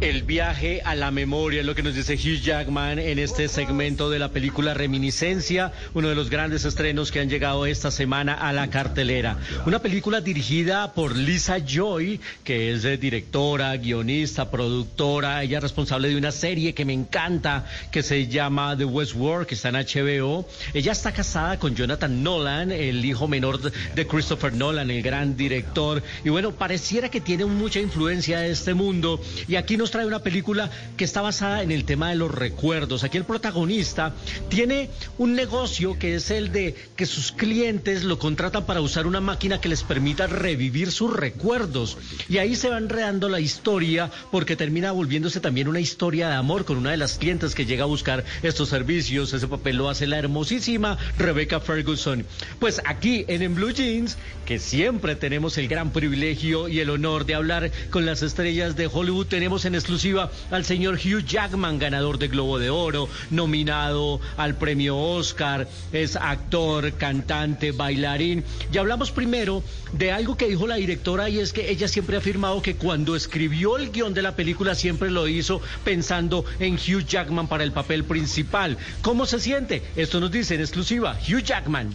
El viaje a la memoria es lo que nos dice Hugh Jackman en este segmento de la película Reminiscencia, uno de los grandes estrenos que han llegado esta semana a la cartelera. Una película dirigida por Lisa Joy, que es directora, guionista, productora, ella es responsable de una serie que me encanta, que se llama The Westworld, que está en HBO. Ella está casada con Jonathan Nolan, el hijo menor de Christopher Nolan, el gran director. Y bueno, pareciera que tiene mucha influencia de este mundo. Y aquí nos trae una película que está basada en el tema de los recuerdos. Aquí el protagonista tiene un negocio que es el de que sus clientes lo contratan para usar una máquina que les permita revivir sus recuerdos. Y ahí se va enredando la historia porque termina volviéndose también una historia de amor con una de las clientes que llega a buscar estos servicios. Ese papel lo hace la hermosísima Rebecca Ferguson. Pues aquí en En Blue Jeans, que siempre tenemos el gran privilegio y el honor de hablar con las estrellas de Hollywood, tenemos en exclusiva al señor Hugh Jackman, ganador de Globo de Oro, nominado al premio Oscar, es actor, cantante, bailarín. Y hablamos primero de algo que dijo la directora y es que ella siempre ha afirmado que cuando escribió el guion de la película siempre lo hizo pensando en Hugh Jackman para el papel principal. ¿Cómo se siente? Esto nos dice en exclusiva Hugh Jackman.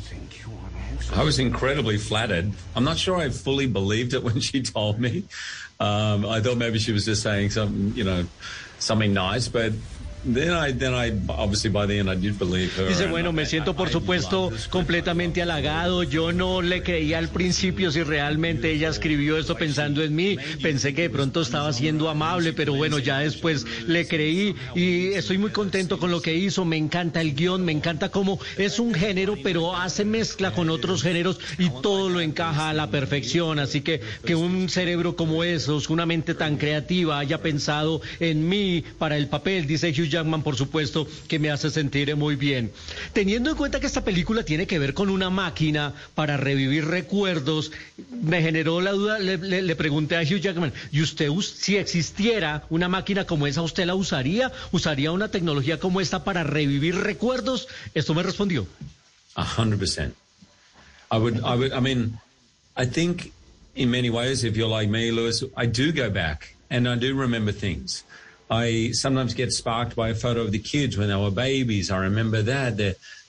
I was incredibly flattered. I'm not sure I fully believed it when she told me. Um, I thought maybe she was just saying something, you know, something nice, but Then I, then I, obviously by the end I did believe her. Dice, bueno, me siento por supuesto completamente halagado. Yo no le creía al principio si realmente ella escribió esto pensando en mí. Pensé que de pronto estaba siendo amable, pero bueno, ya después le creí y estoy muy contento con lo que hizo. Me encanta el guion, me encanta cómo es un género, pero hace mezcla con otros géneros y todo lo encaja a la perfección. Así que que un cerebro como esos, una mente tan creativa haya pensado en mí para el papel, dice Hugh Jackman, por supuesto, que me hace sentir muy bien. Teniendo en cuenta que esta película tiene que ver con una máquina para revivir recuerdos, me generó la duda, le, le, le pregunté a Hugh Jackman, ¿y usted, si existiera una máquina como esa, usted la usaría? ¿Usaría una tecnología como esta para revivir recuerdos? Esto me respondió. A hundred percent. I would, I would, I mean, I think in many ways, if you're like me, Lewis, I do go back and I do remember things. I sometimes get sparked by a photo of the kids when they were babies. I remember that.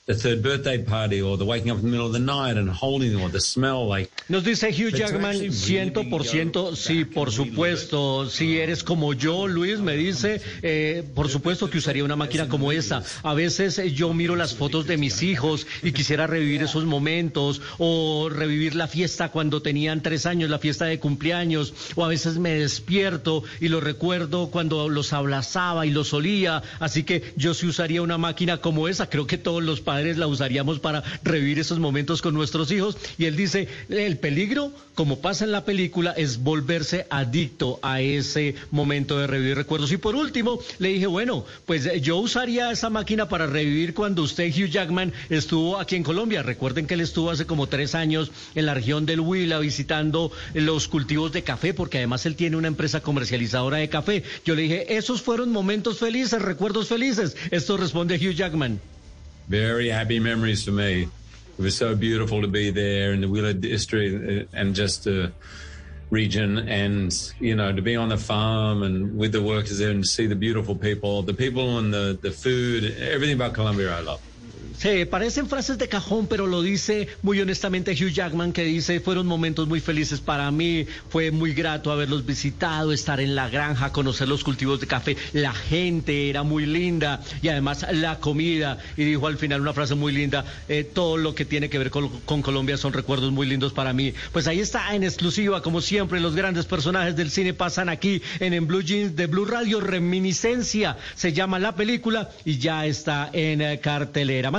The third birthday party or the waking up in the middle of the night and holding or the smell like Nos dice Hugh Jackman, ciento por ciento, sí, por supuesto, si eres como yo, Luis, me dice, eh, por supuesto que usaría una máquina como esta. A veces yo miro las fotos de mis hijos y quisiera revivir esos momentos o revivir la fiesta cuando tenían tres años, la fiesta de cumpleaños, o a veces me despierto y lo recuerdo cuando los abrazaba y los olía. Así que yo sí usaría una máquina como esa. Creo que todos los padres la usaríamos para revivir esos momentos con nuestros hijos. Y él dice, el peligro, como pasa en la película, es volverse adicto a ese momento de revivir recuerdos. Y por último, le dije, bueno, pues yo usaría esa máquina para revivir cuando usted, Hugh Jackman, estuvo aquí en Colombia. Recuerden que él estuvo hace como tres años en la región del Huila visitando los cultivos de café, porque además él tiene una empresa comercializadora de café. Yo le dije, esos fueron momentos felices, recuerdos felices. Esto responde Hugh Jackman. Very happy memories for me. It was so beautiful to be there in the Wheeler district and just the region and, you know, to be on the farm and with the workers there and see the beautiful people, the people and the, the food, everything about Colombia I love. Se parecen frases de cajón, pero lo dice muy honestamente Hugh Jackman, que dice, fueron momentos muy felices para mí, fue muy grato haberlos visitado, estar en la granja, conocer los cultivos de café, la gente era muy linda y además la comida. Y dijo al final una frase muy linda, eh, todo lo que tiene que ver con, con, Colombia son recuerdos muy lindos para mí. Pues ahí está en exclusiva, como siempre, los grandes personajes del cine pasan aquí en, en Blue Jeans de Blue Radio, Reminiscencia, se llama la película y ya está en eh, cartelera.